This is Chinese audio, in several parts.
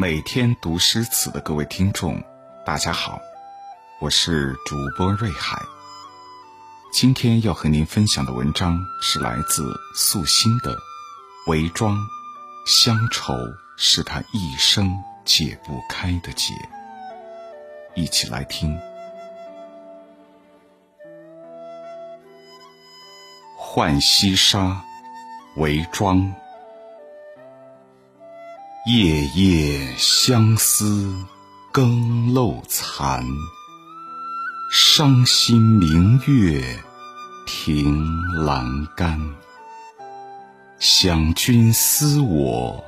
每天读诗词的各位听众，大家好，我是主播瑞海。今天要和您分享的文章是来自素心的《韦庄》，乡愁是他一生解不开的结。一起来听《浣溪沙》，韦庄。夜夜相思更漏残，伤心明月凭栏杆。想君思我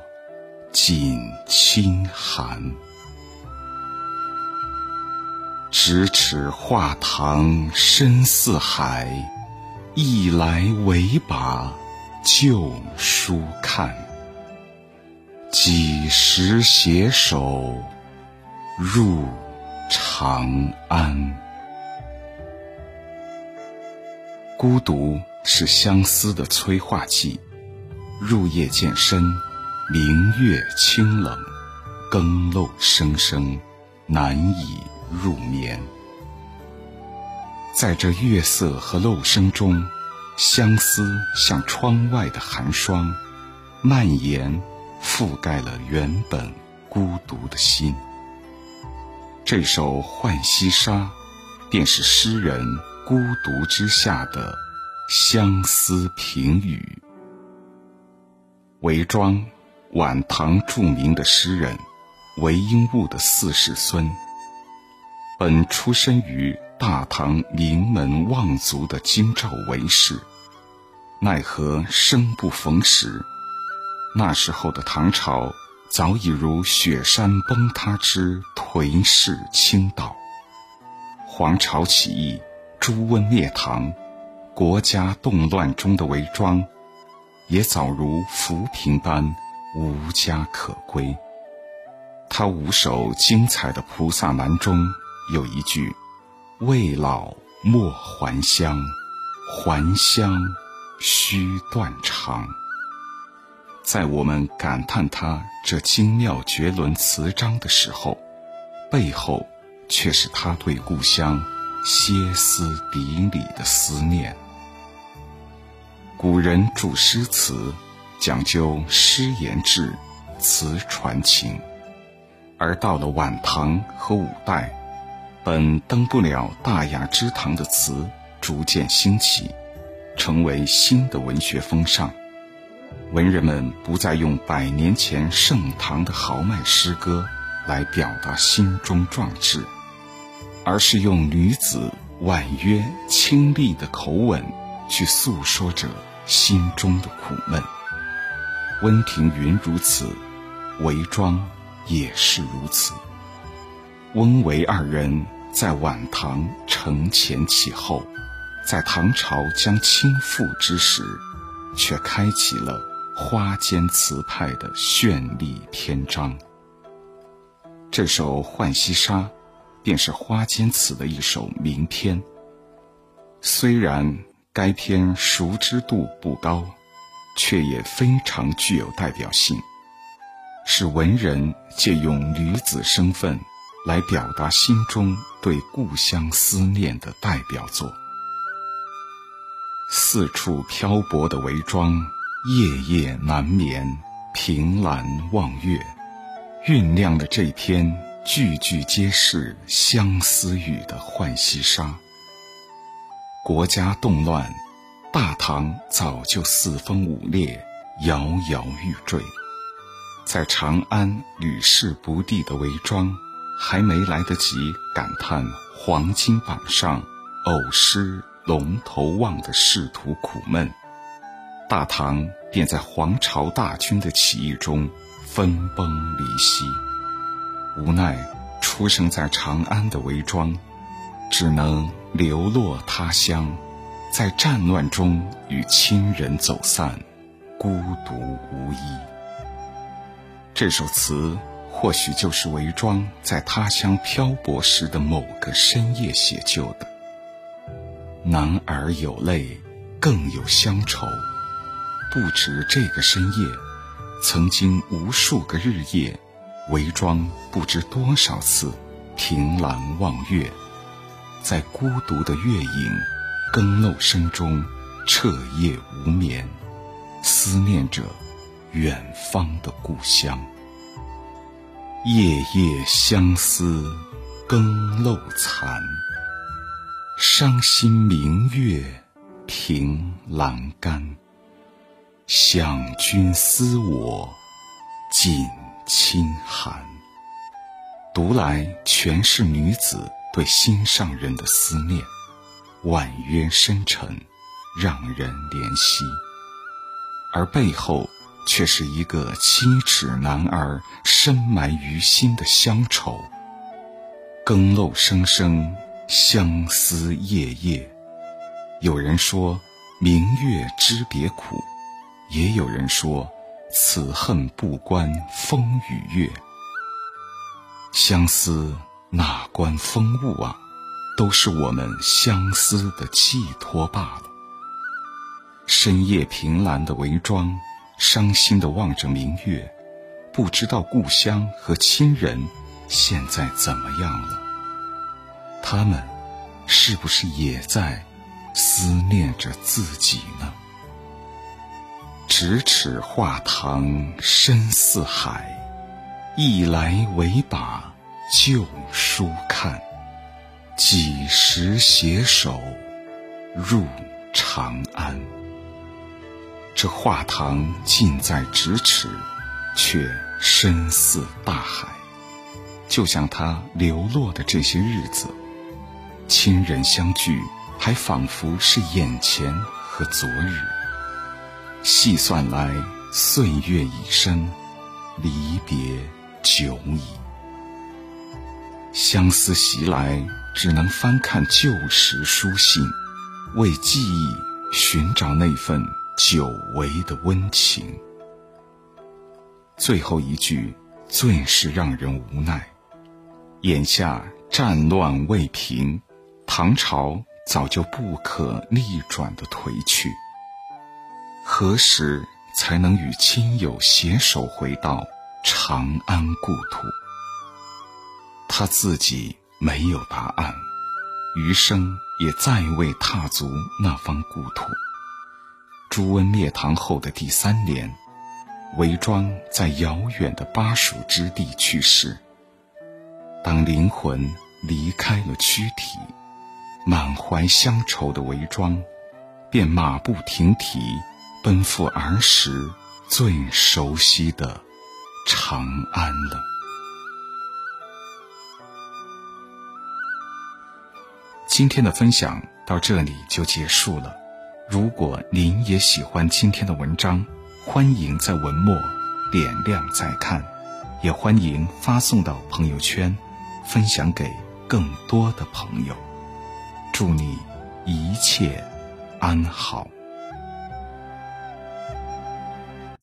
锦衾寒，咫尺画堂深似海，一来唯把旧书看。几时携手入长安？孤独是相思的催化剂。入夜渐深，明月清冷，更漏声声，难以入眠。在这月色和漏声中，相思像窗外的寒霜，蔓延。覆盖了原本孤独的心。这首《浣溪沙》，便是诗人孤独之下的相思评语。韦庄，晚唐著名的诗人，韦应物的四世孙。本出身于大唐名门望族的京兆韦氏，奈何生不逢时。那时候的唐朝早已如雪山崩塌之颓势倾倒，黄巢起义，朱温灭唐，国家动乱中的韦庄，也早如浮萍般无家可归。他五首精彩的《菩萨蛮》中有一句：“未老莫还乡，还乡须断肠。”在我们感叹他这精妙绝伦词章的时候，背后却是他对故乡歇斯底里的思念。古人著诗词讲究诗言志，词传情，而到了晚唐和五代，本登不了大雅之堂的词逐渐兴起，成为新的文学风尚。文人们不再用百年前盛唐的豪迈诗歌来表达心中壮志，而是用女子婉约清丽的口吻去诉说着心中的苦闷。温庭筠如此，韦庄也是如此。温韦二人在晚唐承前启后，在唐朝将倾覆之时，却开启了。花间词派的绚丽篇章。这首《浣溪沙》便是花间词的一首名篇。虽然该篇熟知度不高，却也非常具有代表性，是文人借用女子身份来表达心中对故乡思念的代表作。四处漂泊的韦庄。夜夜难眠，凭栏望月，酝酿了这篇句句皆是相思语的《浣溪沙》。国家动乱，大唐早就四分五裂，摇摇欲坠。在长安屡试不第的韦庄，还没来得及感叹黄金榜上偶失龙头望的仕途苦闷。大唐便在黄巢大军的起义中分崩离析，无奈出生在长安的韦庄，只能流落他乡，在战乱中与亲人走散，孤独无依。这首词或许就是韦庄在他乡漂泊时的某个深夜写就的。男儿有泪，更有乡愁。不止这个深夜，曾经无数个日夜，韦庄不知多少次凭栏望月，在孤独的月影、更漏声中彻夜无眠，思念着远方的故乡。夜夜相思，更漏残。伤心明月，凭栏杆。想君思我，尽清寒。读来全是女子对心上人的思念，婉约深沉，让人怜惜。而背后却是一个七尺男儿深埋于心的乡愁。更漏声声，相思夜夜。有人说，明月知别苦。也有人说，此恨不关风与月。相思哪关风物啊？都是我们相思的寄托罢了。深夜凭栏的韦庄，伤心的望着明月，不知道故乡和亲人现在怎么样了。他们是不是也在思念着自己呢？咫尺画堂深似海，一来唯把旧书看。几时携手入长安？这画堂近在咫尺，却深似大海。就像他流落的这些日子，亲人相聚，还仿佛是眼前和昨日。细算来，岁月已深，离别久矣。相思袭来，只能翻看旧时书信，为记忆寻找那份久违的温情。最后一句最是让人无奈。眼下战乱未平，唐朝早就不可逆转的颓去。何时才能与亲友携手回到长安故土？他自己没有答案，余生也再未踏足那方故土。朱温灭唐后的第三年，韦庄在遥远的巴蜀之地去世。当灵魂离开了躯体，满怀乡愁的韦庄，便马不停蹄。奔赴儿时最熟悉的长安了。今天的分享到这里就结束了。如果您也喜欢今天的文章，欢迎在文末点亮再看，也欢迎发送到朋友圈，分享给更多的朋友。祝你一切安好。